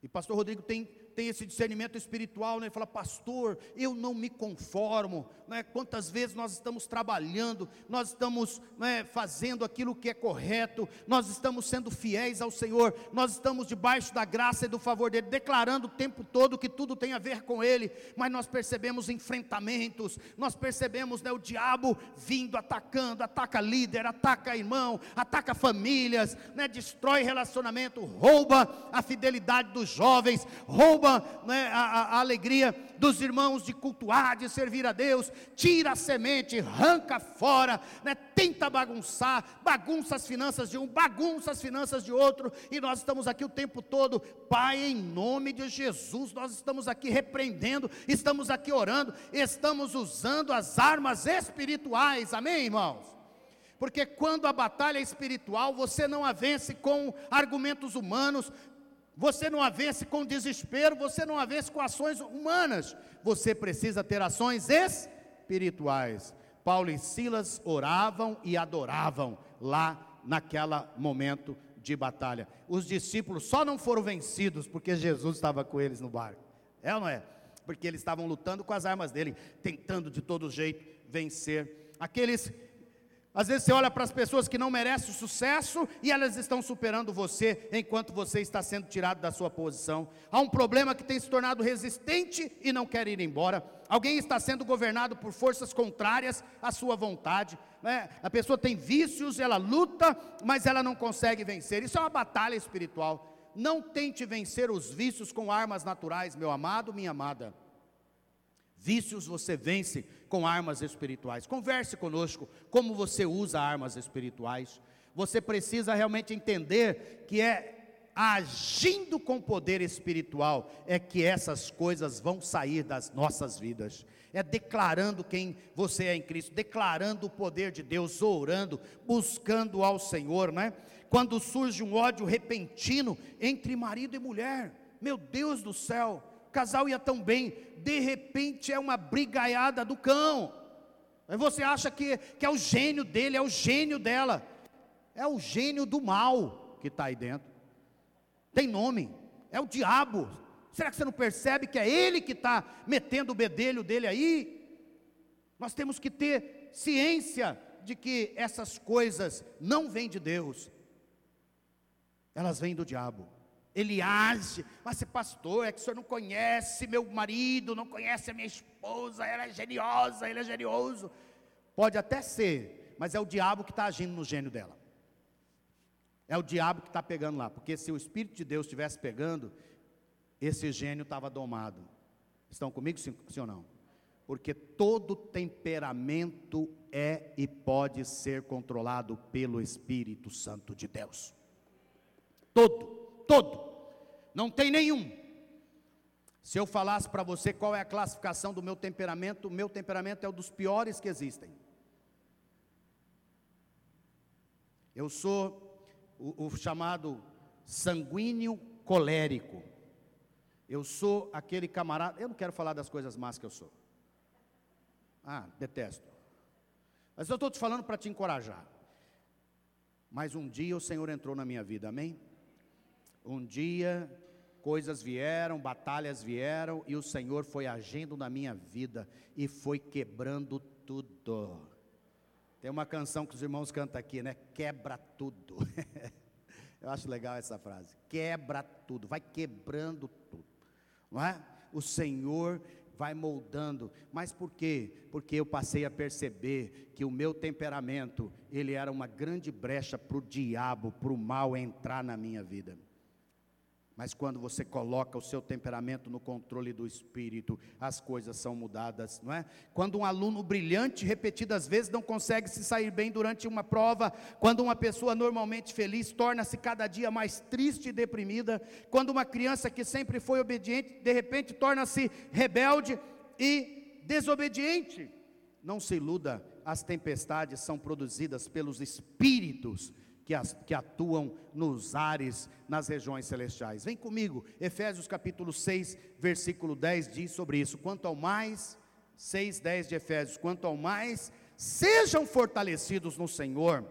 E pastor Rodrigo tem tem esse discernimento espiritual, né? Fala, pastor, eu não me conformo, né? Quantas vezes nós estamos trabalhando, nós estamos né, fazendo aquilo que é correto, nós estamos sendo fiéis ao Senhor, nós estamos debaixo da graça e do favor dele, declarando o tempo todo que tudo tem a ver com Ele, mas nós percebemos enfrentamentos, nós percebemos né, o diabo vindo, atacando, ataca líder, ataca irmão, ataca famílias, né, destrói relacionamento, rouba a fidelidade dos jovens, rouba rouba né, a, a, alegria dos irmãos de cultuar, de servir a Deus, tira a semente, arranca fora, né, tenta bagunçar, bagunça as finanças de um, bagunça as finanças de outro, e nós estamos aqui o tempo todo, Pai, em nome de Jesus, nós estamos aqui repreendendo, estamos aqui orando, estamos usando as armas espirituais, amém, irmãos? Porque quando a batalha é espiritual, você não a vence com argumentos humanos, você não a vence com desespero, você não a vence com ações humanas. Você precisa ter ações espirituais. Paulo e Silas oravam e adoravam lá naquela momento de batalha. Os discípulos só não foram vencidos porque Jesus estava com eles no barco. É ou não é? Porque eles estavam lutando com as armas dele, tentando de todo jeito vencer aqueles às vezes você olha para as pessoas que não merecem sucesso e elas estão superando você enquanto você está sendo tirado da sua posição. Há um problema que tem se tornado resistente e não quer ir embora. Alguém está sendo governado por forças contrárias à sua vontade. Né? A pessoa tem vícios, ela luta, mas ela não consegue vencer. Isso é uma batalha espiritual. Não tente vencer os vícios com armas naturais, meu amado, minha amada. Vícios você vence com armas espirituais. Converse conosco como você usa armas espirituais. Você precisa realmente entender que é agindo com poder espiritual é que essas coisas vão sair das nossas vidas. É declarando quem você é em Cristo, declarando o poder de Deus, orando, buscando ao Senhor, né? Quando surge um ódio repentino entre marido e mulher, meu Deus do céu, casal ia tão bem, de repente é uma brigaiada do cão. Aí você acha que, que é o gênio dele, é o gênio dela. É o gênio do mal que está aí dentro. Tem nome, é o diabo. Será que você não percebe que é ele que está metendo o bedelho dele aí? Nós temos que ter ciência de que essas coisas não vêm de Deus, elas vêm do diabo ele age, mas pastor, é que o senhor não conhece meu marido, não conhece a minha esposa, ela é geniosa, ele é genioso. Pode até ser, mas é o diabo que está agindo no gênio dela. É o diabo que está pegando lá, porque se o Espírito de Deus estivesse pegando, esse gênio estava domado. Estão comigo, sim, sim ou não? Porque todo temperamento é e pode ser controlado pelo Espírito Santo de Deus. Todo todo, não tem nenhum. Se eu falasse para você qual é a classificação do meu temperamento, o meu temperamento é um dos piores que existem. Eu sou o, o chamado sanguíneo colérico. Eu sou aquele camarada. Eu não quero falar das coisas más que eu sou. Ah, detesto. Mas eu estou te falando para te encorajar. Mas um dia o Senhor entrou na minha vida, amém? Um dia coisas vieram, batalhas vieram e o Senhor foi agindo na minha vida e foi quebrando tudo. Tem uma canção que os irmãos cantam aqui, né? Quebra tudo. [LAUGHS] Eu acho legal essa frase. Quebra tudo, vai quebrando tudo. Não é? O Senhor vai moldando. Mas por quê? Porque eu passei a perceber que o meu temperamento, ele era uma grande brecha para o diabo, para o mal entrar na minha vida. Mas quando você coloca o seu temperamento no controle do espírito, as coisas são mudadas, não é? Quando um aluno brilhante, repetidas vezes, não consegue se sair bem durante uma prova, quando uma pessoa normalmente feliz torna-se cada dia mais triste e deprimida, quando uma criança que sempre foi obediente, de repente torna-se rebelde e desobediente. Não se iluda, as tempestades são produzidas pelos espíritos que, as, que atuam nos ares, nas regiões celestiais. Vem comigo, Efésios capítulo 6, versículo 10 diz sobre isso. Quanto ao mais, 6, 10 de Efésios, quanto ao mais, Sejam fortalecidos no Senhor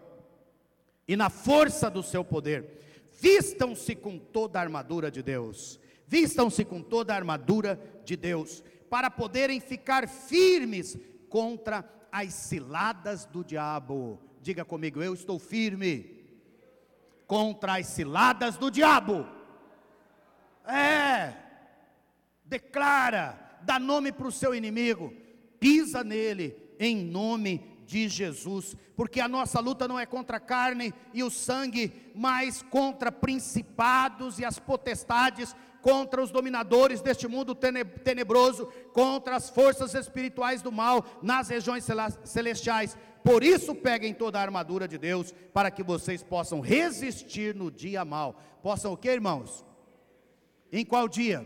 e na força do seu poder. Vistam-se com toda a armadura de Deus. Vistam-se com toda a armadura de Deus, para poderem ficar firmes contra as ciladas do diabo. Diga comigo, eu estou firme contra as ciladas do diabo. É, declara, dá nome para o seu inimigo, pisa nele em nome de Jesus, porque a nossa luta não é contra a carne e o sangue, mas contra principados e as potestades, contra os dominadores deste mundo tenebroso, contra as forças espirituais do mal nas regiões celestiais. Por isso, peguem toda a armadura de Deus, para que vocês possam resistir no dia mal. Possam o que, irmãos? Em qual dia?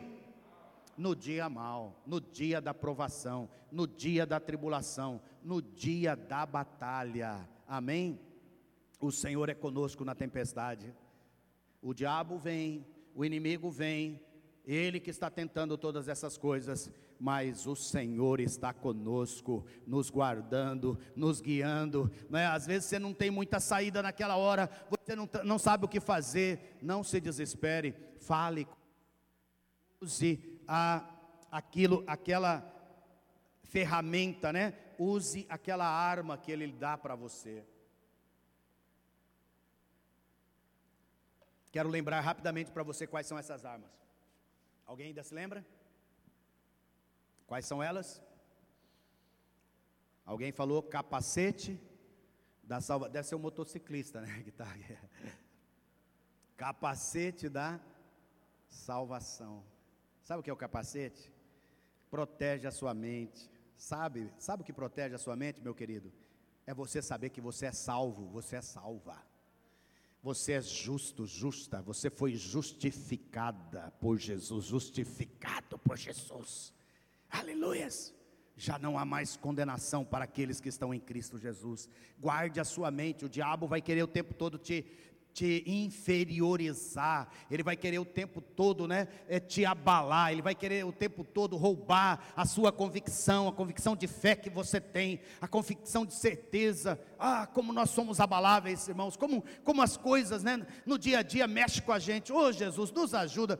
No dia mal, no dia da provação, no dia da tribulação, no dia da batalha. Amém? O Senhor é conosco na tempestade. O diabo vem, o inimigo vem, ele que está tentando todas essas coisas, mas o Senhor está conosco, nos guardando, nos guiando. Né? Às vezes você não tem muita saída naquela hora, você não, não sabe o que fazer, não se desespere, fale, use a, aquilo, aquela ferramenta, né? Use aquela arma que Ele dá para você. Quero lembrar rapidamente para você quais são essas armas. Alguém ainda se lembra? Quais são elas? Alguém falou capacete da salva. Deve ser um motociclista, né? [LAUGHS] Que tá. Capacete da salvação. Sabe o que é o capacete? Protege a sua mente. Sabe? Sabe o que protege a sua mente, meu querido? É você saber que você é salvo, você é salva. Você é justo, justa, você foi justificada por Jesus, justificado por Jesus. Aleluias. Já não há mais condenação para aqueles que estão em Cristo Jesus. Guarde a sua mente, o diabo vai querer o tempo todo te te inferiorizar, ele vai querer o tempo todo, né, é, te abalar, ele vai querer o tempo todo roubar a sua convicção, a convicção de fé que você tem, a convicção de certeza. Ah, como nós somos abaláveis, irmãos, como, como as coisas, né, no dia a dia mexe com a gente. Oh, Jesus, nos ajuda.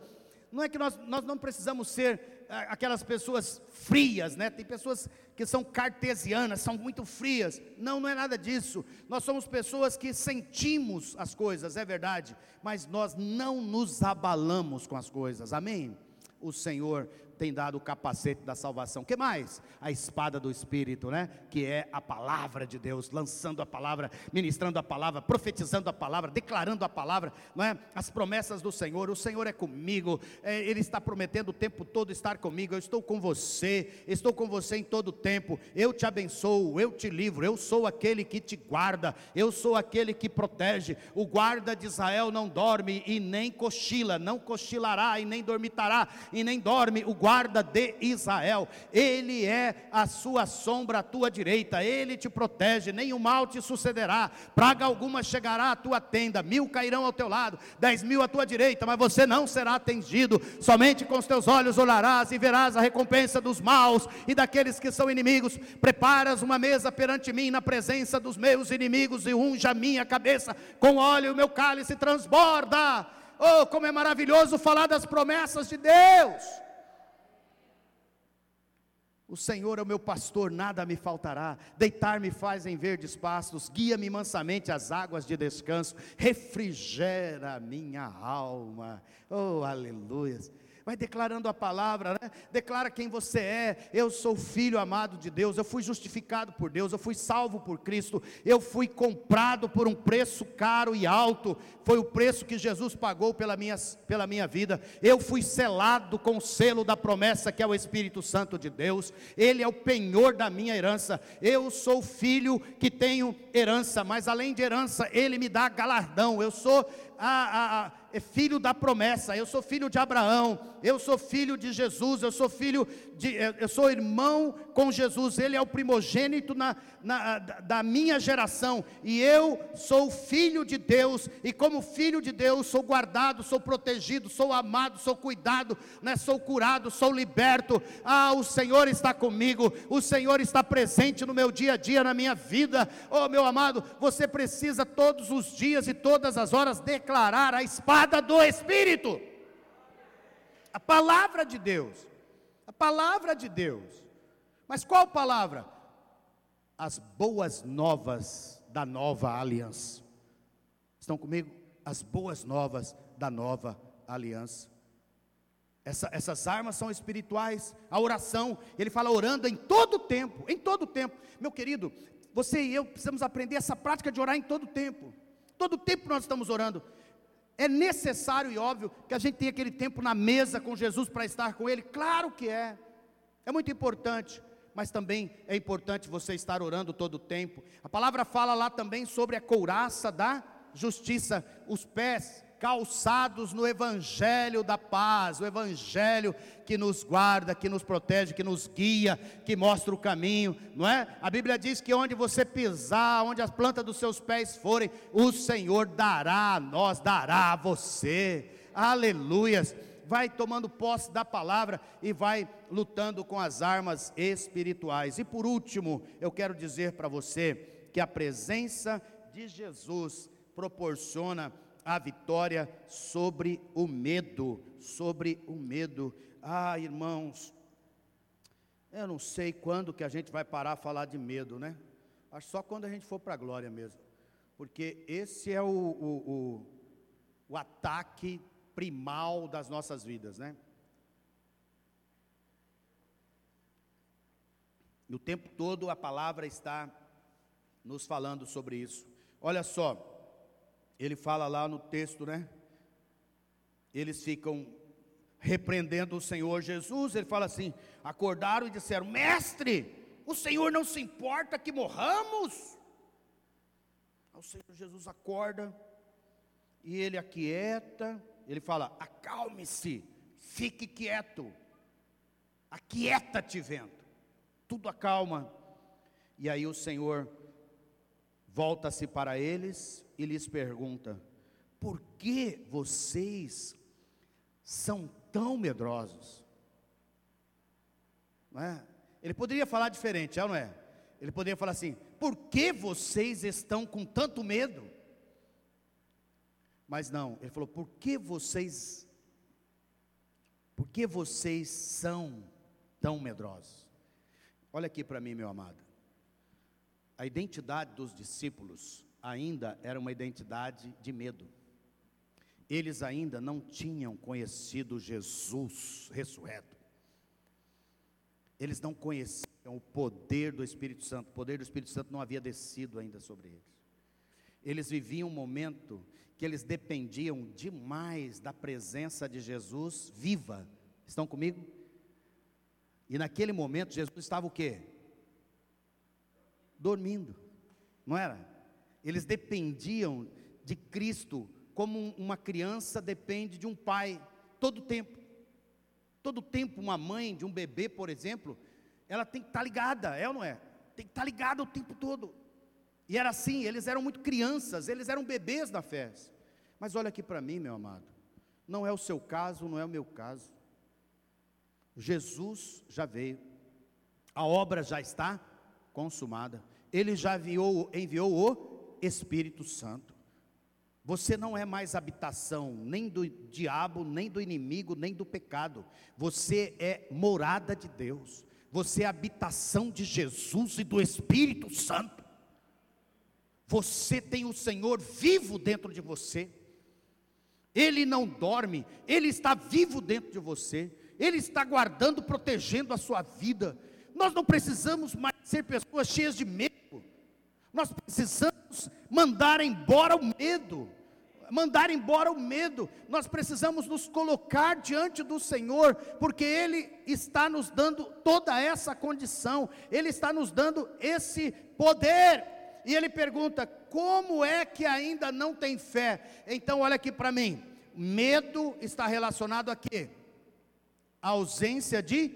Não é que nós, nós não precisamos ser aquelas pessoas frias, né? Tem pessoas que são cartesianas, são muito frias. Não, não é nada disso. Nós somos pessoas que sentimos as coisas, é verdade, mas nós não nos abalamos com as coisas. Amém? O Senhor tem dado o capacete da salvação. Que mais? A espada do Espírito, né? Que é a palavra de Deus, lançando a palavra, ministrando a palavra, profetizando a palavra, declarando a palavra, não é? As promessas do Senhor. O Senhor é comigo. É, Ele está prometendo o tempo todo estar comigo. Eu estou com você. Estou com você em todo o tempo. Eu te abençoo. Eu te livro. Eu sou aquele que te guarda. Eu sou aquele que protege. O guarda de Israel não dorme e nem cochila. Não cochilará e nem dormitará e nem dorme. O guarda guarda de Israel, Ele é a sua sombra à tua direita, Ele te protege, nenhum mal te sucederá, praga alguma chegará à tua tenda, mil cairão ao teu lado, dez mil à tua direita, mas você não será atendido, somente com os teus olhos olharás e verás a recompensa dos maus e daqueles que são inimigos. Preparas uma mesa perante mim na presença dos meus inimigos e unja a minha cabeça com óleo, o meu cálice transborda. Oh, como é maravilhoso falar das promessas de Deus! O Senhor é o meu pastor, nada me faltará. Deitar-me faz em verdes pastos, guia-me mansamente às águas de descanso, refrigera minha alma. Oh, aleluia vai declarando a palavra, né? declara quem você é. Eu sou filho amado de Deus, eu fui justificado por Deus, eu fui salvo por Cristo, eu fui comprado por um preço caro e alto, foi o preço que Jesus pagou pela minha, pela minha vida. Eu fui selado com o selo da promessa que é o Espírito Santo de Deus, Ele é o penhor da minha herança. Eu sou filho que tenho herança, mas além de herança, Ele me dá galardão. Eu sou a, a, é filho da promessa, eu sou filho de Abraão, eu sou filho de Jesus, eu sou filho de, eu sou irmão com Jesus, ele é o primogênito na, na, da minha geração, e eu sou filho de Deus, e como filho de Deus, sou guardado, sou protegido, sou amado, sou cuidado, né, sou curado, sou liberto. Ah, o Senhor está comigo, o Senhor está presente no meu dia a dia, na minha vida. Oh, meu amado, você precisa todos os dias e todas as horas declarar a espada espada do Espírito. A palavra de Deus. A palavra de Deus. Mas qual palavra? As boas novas da nova aliança. Estão comigo? As boas novas da nova aliança. Essa, essas armas são espirituais, a oração, ele fala orando em todo tempo, em todo tempo. Meu querido, você e eu precisamos aprender essa prática de orar em todo tempo. Todo tempo nós estamos orando. É necessário e óbvio que a gente tenha aquele tempo na mesa com Jesus para estar com Ele? Claro que é. É muito importante. Mas também é importante você estar orando todo o tempo. A palavra fala lá também sobre a couraça da justiça, os pés calçados no Evangelho da paz, o Evangelho que nos guarda, que nos protege, que nos guia, que mostra o caminho, não é? A Bíblia diz que onde você pisar, onde as plantas dos seus pés forem, o Senhor dará a nós, dará a você, aleluias. Vai tomando posse da palavra e vai lutando com as armas espirituais. E por último, eu quero dizer para você que a presença de Jesus proporciona a vitória sobre o medo, sobre o medo. Ah, irmãos, eu não sei quando que a gente vai parar a falar de medo, né? Acho só quando a gente for para a glória mesmo. Porque esse é o, o, o, o ataque primal das nossas vidas, né? E o tempo todo a palavra está nos falando sobre isso. Olha só, ele fala lá no texto, né? Eles ficam repreendendo o Senhor Jesus. Ele fala assim: acordaram e disseram: Mestre, o Senhor não se importa que morramos? O Senhor Jesus acorda e ele aquieta. Ele fala: acalme-se, fique quieto, aquieta-te, vento. Tudo acalma. E aí o Senhor volta-se para eles e lhes pergunta: Por que vocês são tão medrosos? Não é? Ele poderia falar diferente, é não é? Ele poderia falar assim: Por que vocês estão com tanto medo? Mas não, ele falou: Por que vocês por que vocês são tão medrosos? Olha aqui para mim, meu amado a identidade dos discípulos ainda era uma identidade de medo. Eles ainda não tinham conhecido Jesus ressurreto. Eles não conheciam o poder do Espírito Santo. O poder do Espírito Santo não havia descido ainda sobre eles. Eles viviam um momento que eles dependiam demais da presença de Jesus viva. Estão comigo? E naquele momento Jesus estava o quê? Dormindo, não era? Eles dependiam de Cristo como uma criança depende de um pai, todo tempo. Todo tempo, uma mãe de um bebê, por exemplo, ela tem que estar ligada, é ou não é? Tem que estar ligada o tempo todo. E era assim, eles eram muito crianças, eles eram bebês da fé. Mas olha aqui para mim, meu amado, não é o seu caso, não é o meu caso. Jesus já veio, a obra já está consumada. Ele já enviou, enviou o Espírito Santo. Você não é mais habitação nem do diabo, nem do inimigo, nem do pecado. Você é morada de Deus. Você é habitação de Jesus e do Espírito Santo. Você tem o Senhor vivo dentro de você. Ele não dorme, ele está vivo dentro de você. Ele está guardando, protegendo a sua vida. Nós não precisamos mais ser pessoas cheias de medo. Nós precisamos mandar embora o medo. Mandar embora o medo. Nós precisamos nos colocar diante do Senhor, porque Ele está nos dando toda essa condição, Ele está nos dando esse poder. E Ele pergunta: como é que ainda não tem fé? Então, olha aqui para mim: medo está relacionado a quê? A ausência de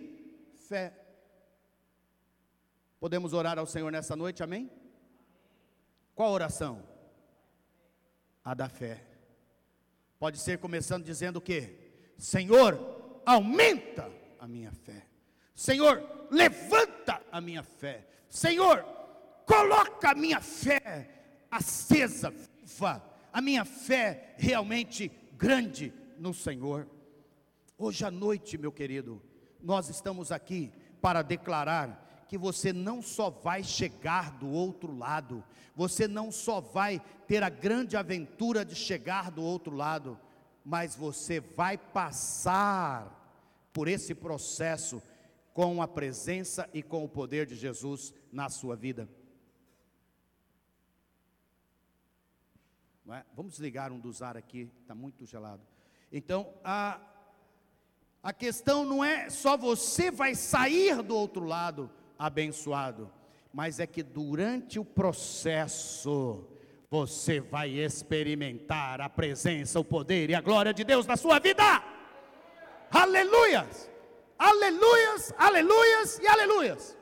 fé. Podemos orar ao Senhor nessa noite, amém? Qual oração? A da fé. Pode ser começando dizendo o quê? Senhor, aumenta a minha fé. Senhor, levanta a minha fé. Senhor, coloca a minha fé acesa, viva, a minha fé realmente grande no Senhor. Hoje à noite, meu querido, nós estamos aqui para declarar que você não só vai chegar do outro lado, você não só vai ter a grande aventura de chegar do outro lado, mas você vai passar por esse processo com a presença e com o poder de Jesus na sua vida. É? Vamos desligar um dos ar aqui, está muito gelado. Então, a, a questão não é só você vai sair do outro lado abençoado, mas é que durante o processo, você vai experimentar a presença, o poder e a glória de Deus na sua vida. Aleluias! Aleluias, aleluias e aleluias.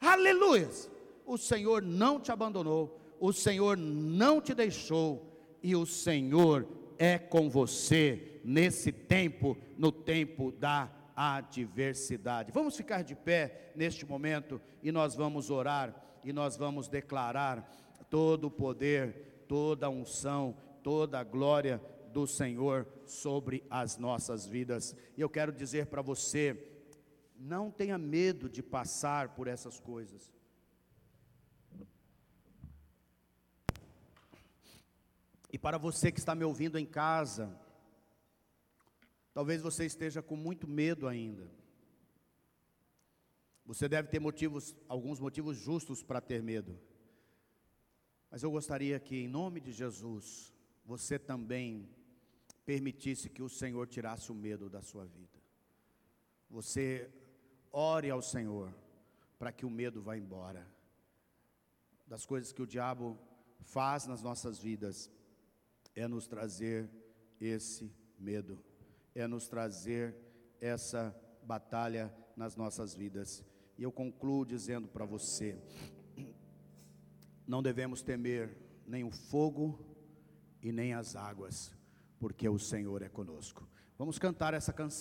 Aleluias. O Senhor não te abandonou, o Senhor não te deixou e o Senhor é com você nesse tempo, no tempo da adversidade. Vamos ficar de pé neste momento e nós vamos orar e nós vamos declarar todo o poder, toda a unção, toda a glória do Senhor sobre as nossas vidas. E eu quero dizer para você, não tenha medo de passar por essas coisas. E para você que está me ouvindo em casa, talvez você esteja com muito medo ainda. Você deve ter motivos, alguns motivos justos para ter medo. Mas eu gostaria que, em nome de Jesus, você também permitisse que o Senhor tirasse o medo da sua vida. Você ore ao Senhor para que o medo vá embora. Das coisas que o diabo faz nas nossas vidas é nos trazer esse medo, é nos trazer essa batalha nas nossas vidas. E eu concluo dizendo para você: não devemos temer nem o fogo e nem as águas, porque o Senhor é conosco. Vamos cantar essa canção.